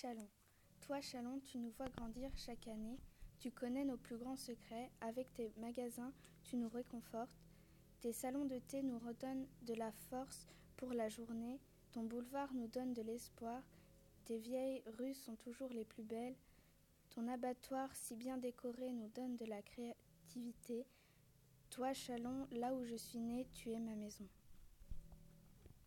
Chalon. Toi, Chalon, tu nous vois grandir chaque année. Tu connais nos plus grands secrets. Avec tes magasins, tu nous réconfortes. Tes salons de thé nous redonnent de la force pour la journée. Ton boulevard nous donne de l'espoir. Tes vieilles rues sont toujours les plus belles. Ton abattoir si bien décoré nous donne de la créativité. Toi, Chalon, là où je suis né, tu es ma maison.